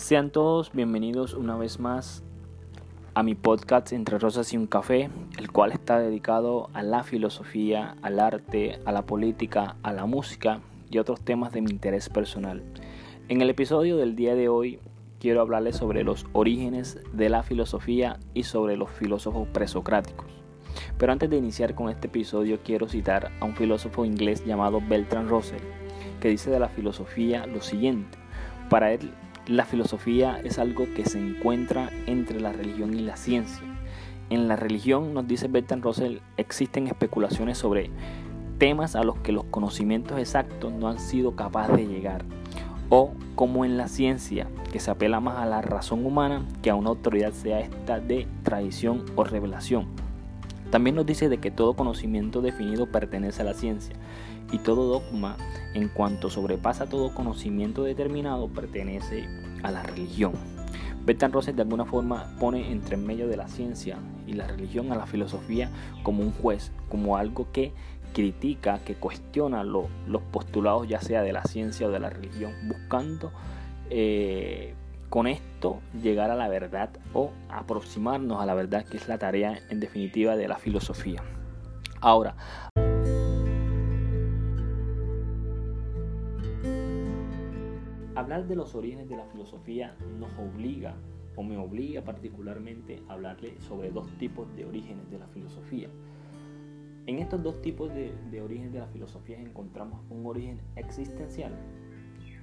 Sean todos bienvenidos una vez más a mi podcast Entre Rosas y un Café, el cual está dedicado a la filosofía, al arte, a la política, a la música y otros temas de mi interés personal. En el episodio del día de hoy quiero hablarles sobre los orígenes de la filosofía y sobre los filósofos presocráticos. Pero antes de iniciar con este episodio quiero citar a un filósofo inglés llamado Bertrand Russell, que dice de la filosofía lo siguiente. Para él, la filosofía es algo que se encuentra entre la religión y la ciencia. En la religión, nos dice Bertrand Russell, existen especulaciones sobre temas a los que los conocimientos exactos no han sido capaces de llegar. O como en la ciencia, que se apela más a la razón humana que a una autoridad sea esta de tradición o revelación. También nos dice de que todo conocimiento definido pertenece a la ciencia y todo dogma en cuanto sobrepasa todo conocimiento determinado pertenece a la religión. Bertrand Russell de alguna forma pone entre medio de la ciencia y la religión a la filosofía como un juez, como algo que critica, que cuestiona los postulados ya sea de la ciencia o de la religión, buscando eh, con esto llegar a la verdad o aproximarnos a la verdad, que es la tarea en definitiva de la filosofía. Ahora, hablar de los orígenes de la filosofía nos obliga, o me obliga particularmente, a hablarle sobre dos tipos de orígenes de la filosofía. En estos dos tipos de, de orígenes de la filosofía encontramos un origen existencial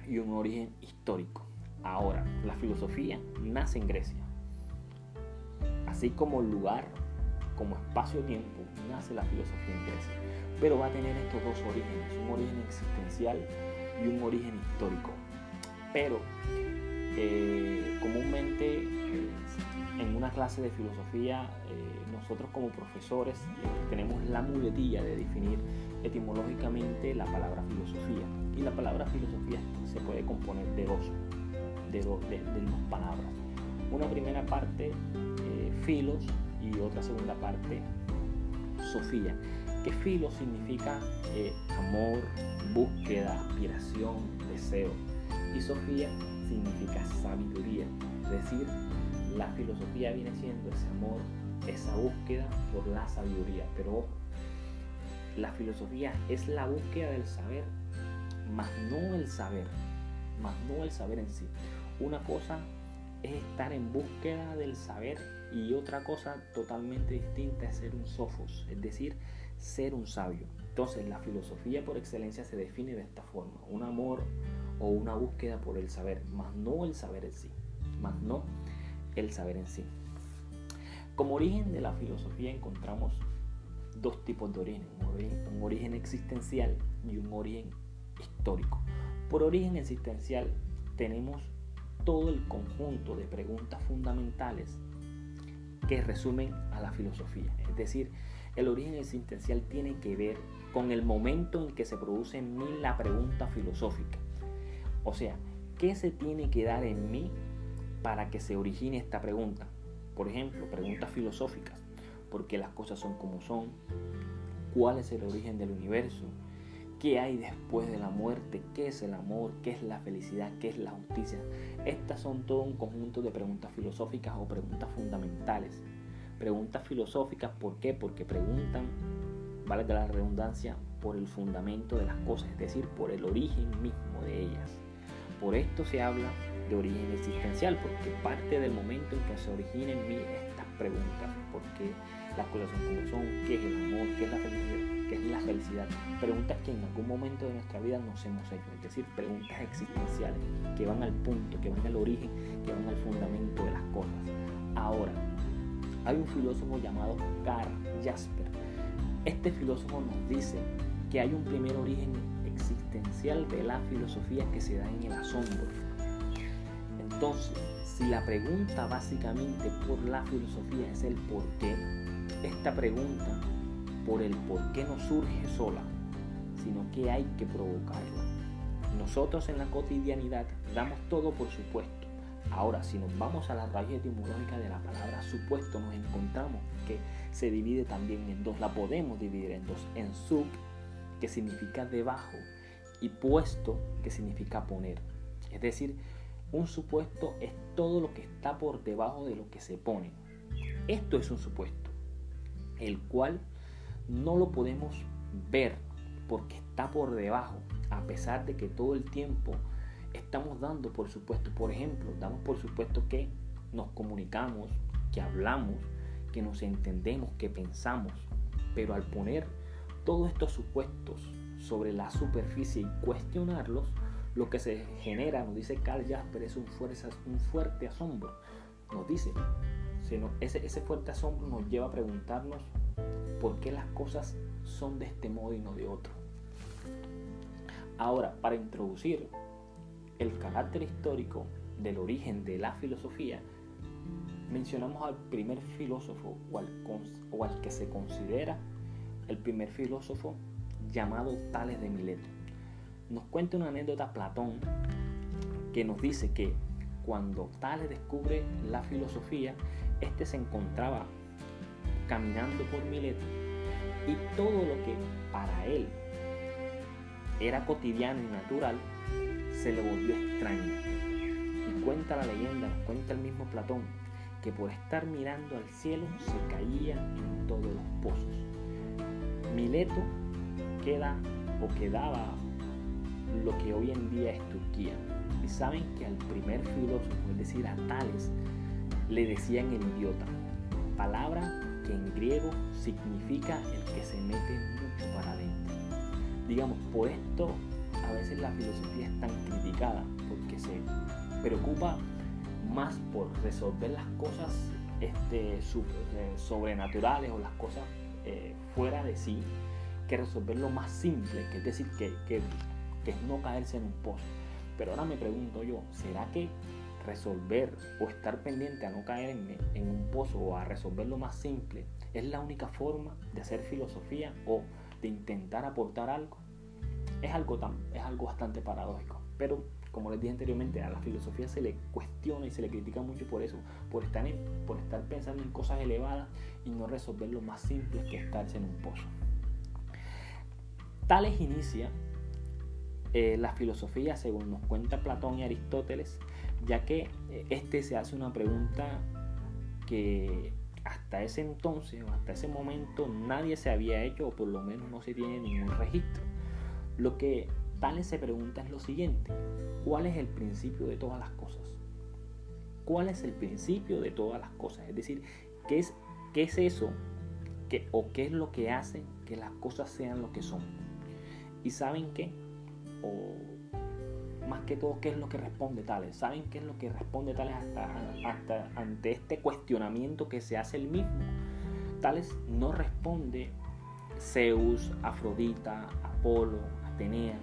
y un origen histórico. Ahora, la filosofía nace en Grecia. Así como lugar, como espacio-tiempo, nace la filosofía en Grecia. Pero va a tener estos dos orígenes, un origen existencial y un origen histórico. Pero eh, comúnmente eh, en una clase de filosofía eh, nosotros como profesores tenemos la muletilla de definir etimológicamente la palabra filosofía. Y la palabra filosofía se puede componer de dos de, dos palabras. Una primera parte, eh, filos, y otra segunda parte, sofía. Que filo significa eh, amor, búsqueda, aspiración, deseo. Y sofía significa sabiduría. Es decir, la filosofía viene siendo ese amor, esa búsqueda por la sabiduría. Pero la filosofía es la búsqueda del saber, más no el saber, más no el saber en sí. Una cosa es estar en búsqueda del saber y otra cosa totalmente distinta es ser un sofos, es decir, ser un sabio. Entonces la filosofía por excelencia se define de esta forma, un amor o una búsqueda por el saber, más no el saber en sí, más no el saber en sí. Como origen de la filosofía encontramos dos tipos de origen, un origen existencial y un origen histórico. Por origen existencial tenemos todo el conjunto de preguntas fundamentales que resumen a la filosofía. Es decir, el origen existencial tiene que ver con el momento en que se produce en mí la pregunta filosófica. O sea, ¿qué se tiene que dar en mí para que se origine esta pregunta? Por ejemplo, preguntas filosóficas. ¿Por qué las cosas son como son? ¿Cuál es el origen del universo? ¿Qué hay después de la muerte? ¿Qué es el amor? ¿Qué es la felicidad? ¿Qué es la justicia? Estas son todo un conjunto de preguntas filosóficas o preguntas fundamentales. Preguntas filosóficas, ¿por qué? Porque preguntan, vale la redundancia, por el fundamento de las cosas, es decir, por el origen mismo de ellas. Por esto se habla de origen existencial, porque parte del momento en que se originen en mí estas preguntas, ¿por qué las cosas son como son? ¿Qué es el amor? ¿Qué es la felicidad? ¿Qué es la felicidad? Preguntas que en algún momento de nuestra vida nos hemos hecho, es decir, preguntas existenciales que van al punto, que van al origen, que van al fundamento de las cosas. Ahora, hay un filósofo llamado Karl Jasper. Este filósofo nos dice que hay un primer origen existencial de la filosofía que se da en el asombro. Entonces, si la pregunta básicamente por la filosofía es el por qué, esta pregunta por el por qué no surge sola, sino que hay que provocarla. Nosotros en la cotidianidad damos todo por supuesto. Ahora, si nos vamos a la raíz etimológica de la palabra supuesto, nos encontramos que se divide también en dos. La podemos dividir en dos. En sub, que significa debajo, y puesto, que significa poner. Es decir, Un supuesto es todo lo que está por debajo de lo que se pone. Esto es un supuesto, el cual no lo podemos ver porque está por debajo, a pesar de que todo el tiempo estamos dando por supuesto. Por ejemplo, damos por supuesto que nos comunicamos, que hablamos, que nos entendemos, que pensamos. Pero al poner todos estos supuestos sobre la superficie y cuestionarlos, lo que se genera, nos dice Carl Jasper, es un, fuerte asombro. Nos dice, ese, ese fuerte asombro nos lleva a preguntarnos por qué las cosas son de este modo y no de otro. Ahora, para introducir el carácter histórico del origen de la filosofía, mencionamos al primer filósofo o al, que se considera el primer filósofo llamado Tales de Mileto. Nos cuenta una anécdota Platón que nos dice que cuando Tales descubre la filosofía, este se encontraba caminando por Mileto y todo lo que para él era cotidiano y natural se le volvió extraño. Y cuenta la leyenda, cuenta el mismo Platón, que por estar mirando al cielo se caía en todos los pozos. Mileto queda o quedaba lo que hoy en día es Turquía. Y saben que al primer filósofo, es decir, a Tales, le decían el idiota, palabra que en griego significa el que se mete mucho para adentro. Digamos, por esto a veces la filosofía es tan criticada, porque se preocupa más por resolver las cosas este, eh, sobrenaturales o las cosas eh, fuera de sí, que resolver lo más simple, que es decir, que, que, es no caerse en un pozo. Pero ahora me pregunto yo, ¿será que resolver o estar pendiente a no caer en, en, un pozo o a resolver lo más simple es la única forma de hacer filosofía o de intentar aportar algo, es algo, tan, es algo bastante paradójico. Pero como les dije anteriormente, a la filosofía se le cuestiona y se le critica mucho por eso, por estar, por estar pensando en cosas elevadas y no resolver lo más simple que estarse en un pozo. Tales inicia eh, la filosofía según nos cuenta Platón y Aristóteles, ya que eh, este se hace una pregunta que hasta ese entonces o hasta ese momento nadie se había hecho o por lo menos no se tiene ningún registro. Lo que Tales se pregunta es lo siguiente, ¿cuál es el principio de todas las cosas? ¿Cuál es el principio de todas las cosas? Es decir, ¿qué es, qué es eso que, o qué es lo que hace que las cosas sean lo que son? ¿Y saben qué? O más que todo, ¿qué es lo que responde Tales? ¿Saben qué es lo que responde Tales hasta, ante este cuestionamiento que se hace el mismo? Tales no responde Zeus, Afrodita, Apolo, Atenea.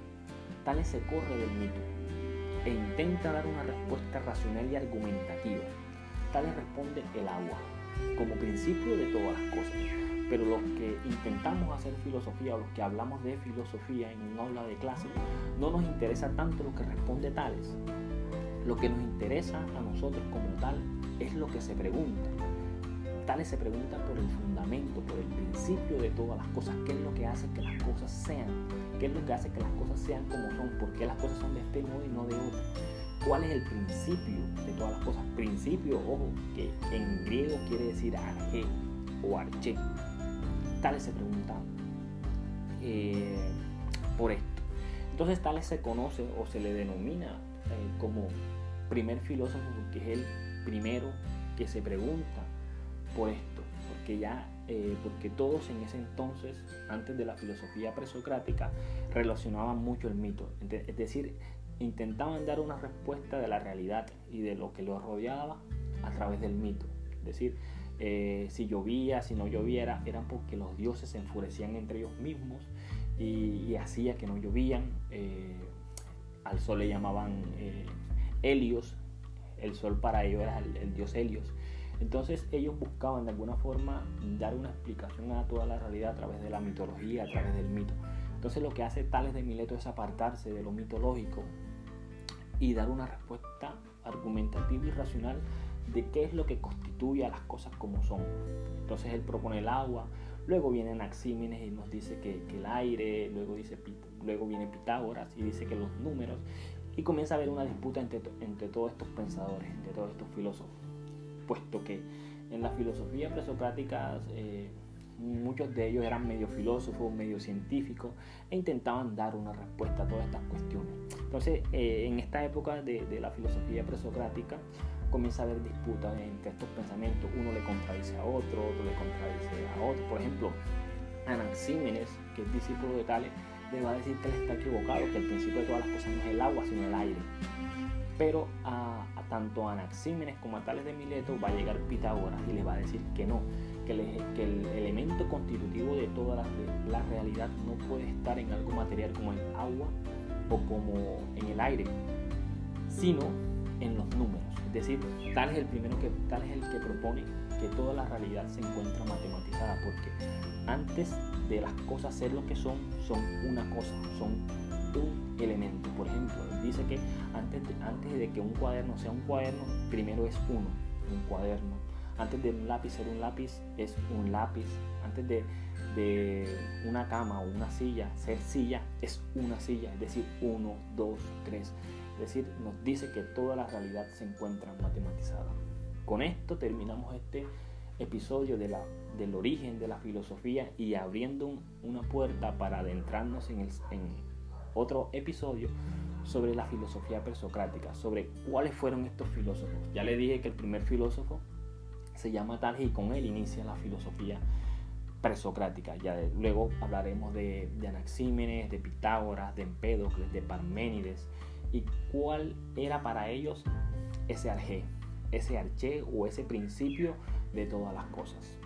Tales se corre del mito e intenta dar una respuesta racional y argumentativa. Tales responde el agua, como principio de todas las cosas. Pero los que intentamos hacer filosofía o los que hablamos de filosofía en un aula de clase, no nos interesa tanto lo que responde Tales. Lo que nos interesa a nosotros como tal es lo que se pregunta. Tales se pregunta por el fundamento, por el principio de todas las cosas, qué es lo que hace que las cosas sean, qué es lo que hace que las cosas sean como son, por qué las cosas son de este modo y no de otro. ¿Cuál es el principio de todas las cosas? Principio, ojo, que en griego quiere decir arge o arche. Tales se pregunta eh, por esto. Entonces Tales se conoce o se le denomina eh, como primer filósofo porque es el primero que se pregunta por esto, porque ya, eh, porque todos en ese entonces, antes de la filosofía presocrática, relacionaban mucho el mito, es decir, intentaban dar una respuesta de la realidad y de lo que los rodeaba a través del mito, es decir, eh, si llovía, si no lloviera, eran porque los dioses se enfurecían entre ellos mismos y, hacía que no llovían. Eh, al sol le llamaban Helios, el sol para ellos era el dios Helios. Entonces ellos buscaban de alguna forma dar una explicación a toda la realidad a través de la mitología, a través del mito. Entonces lo que hace Tales de Mileto es apartarse de lo mitológico y dar una respuesta argumentativa y racional de qué es lo que constituye a las cosas como son. Entonces él propone el agua, luego viene Anaxímenes y nos dice que, el aire, luego, dice, luego viene Pitágoras y dice que los números, Y comienza a haber una disputa entre, entre todos estos pensadores, entre todos estos filósofos, puesto que en la filosofía presocrática eh, muchos de ellos eran medio filósofos, medio científicos e intentaban dar una respuesta a todas estas cuestiones. Entonces, eh, en esta época de, de la filosofía presocrática, comienza a haber disputas entre estos pensamientos. Uno le contradice a otro, otro le contradice a otro. Por ejemplo, Anaxímenes, que es discípulo de Tales, le va a decir que él está equivocado, que el principio de todas las cosas no es el agua, sino el aire. Pero a, tanto Anaxímenes como a Tales de Mileto va a llegar Pitágoras y le va a decir que no, que, el elemento constitutivo de toda la realidad no puede estar en algo material como el agua o como en el aire, sino en los números. Decir, tal es el primero que tal es el que propone que toda la realidad se encuentra matematizada, porque antes de las cosas ser lo que son, son una cosa, son un elemento. Por ejemplo, dice que antes de, antes de que un cuaderno sea un cuaderno, primero es uno, un cuaderno. Antes de un lápiz ser un lápiz, es un lápiz. Antes de, de una cama o una silla ser silla, es una silla. Es decir, uno, dos, tres. Es decir, nos dice que toda la realidad se encuentra matematizada. Con esto terminamos este episodio de la, del origen de la filosofía y abriendo una puerta para adentrarnos en, el, en otro episodio sobre la filosofía presocrática, sobre cuáles fueron estos filósofos. Ya le dije que el primer filósofo se llama Tales y con él inicia la filosofía presocrática. Ya luego hablaremos de, de Anaxímenes, de Pitágoras, de Empédocles, de Parménides, y cuál era para ellos ese arjé, ese arché o ese principio de todas las cosas.